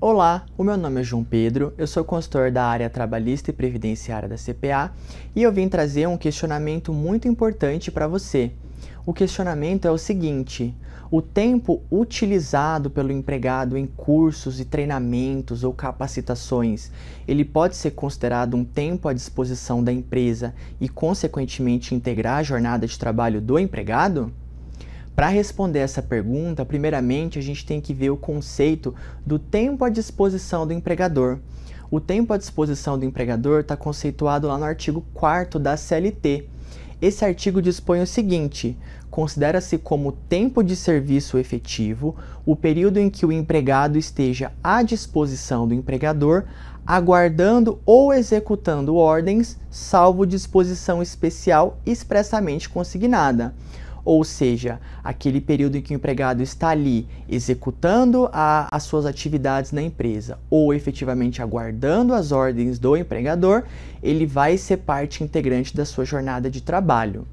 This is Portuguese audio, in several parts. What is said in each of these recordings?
Olá, o meu nome é João Pedro, eu sou consultor da área trabalhista e previdenciária da CPA e eu vim trazer um questionamento muito importante para você. O questionamento é o seguinte: o tempo utilizado pelo empregado em cursos e treinamentos ou capacitações, ele pode ser considerado um tempo à disposição da empresa e consequentemente integrar a jornada de trabalho do empregado? Para responder essa pergunta, primeiramente a gente tem que ver o conceito do tempo à disposição do empregador. O tempo à disposição do empregador está conceituado lá no artigo 4 da CLT. Esse artigo dispõe o seguinte: considera-se como tempo de serviço efetivo o período em que o empregado esteja à disposição do empregador, aguardando ou executando ordens, salvo disposição especial expressamente consignada ou seja, aquele período em que o empregado está ali executando a, as suas atividades na empresa ou efetivamente aguardando as ordens do empregador, ele vai ser parte integrante da sua jornada de trabalho.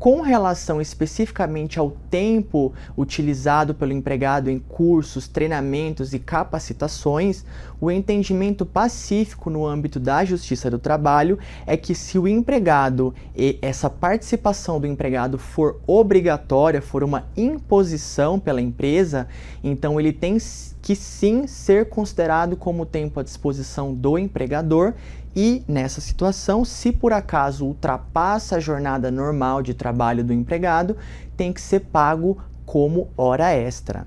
Com relação especificamente ao tempo utilizado pelo empregado em cursos, treinamentos e capacitações, o entendimento pacífico no âmbito da Justiça do Trabalho é que se o empregado e essa participação do empregado for obrigatória, for uma imposição pela empresa, então ele tem que sim ser considerado como tempo à disposição do empregador e nessa situação, se por acaso ultrapassa a jornada normal de trabalho do empregado, tem que ser pago como hora extra.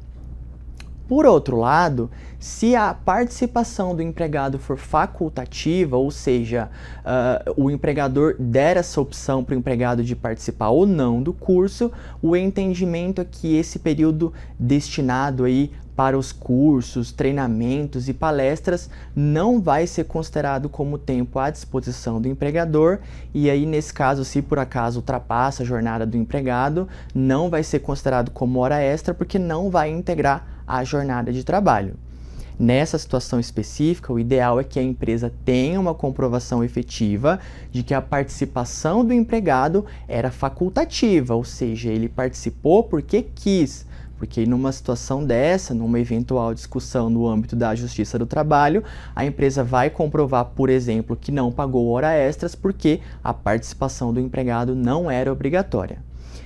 Por outro lado, se a participação do empregado for facultativa, ou seja, uh, o empregador der essa opção para o empregado de participar ou não do curso, o entendimento é que esse período destinado aí para os cursos, treinamentos e palestras não vai ser considerado como tempo à disposição do empregador. E aí nesse caso, se por acaso ultrapassa a jornada do empregado, não vai ser considerado como hora extra porque não vai integrar a jornada de trabalho. Nessa situação específica, o ideal é que a empresa tenha uma comprovação efetiva de que a participação do empregado era facultativa, ou seja, ele participou porque quis, porque numa situação dessa, numa eventual discussão no âmbito da Justiça do Trabalho, a empresa vai comprovar, por exemplo, que não pagou hora extras porque a participação do empregado não era obrigatória.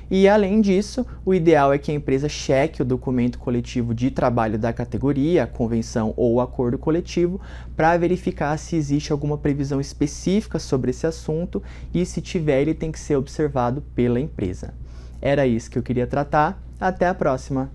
E além disso, o ideal é que a empresa cheque o documento coletivo de trabalho da categoria, a convenção ou acordo coletivo, para verificar se existe alguma previsão específica sobre esse assunto e se tiver, ele tem que ser observado pela empresa. Era isso que eu queria tratar. Até a próxima!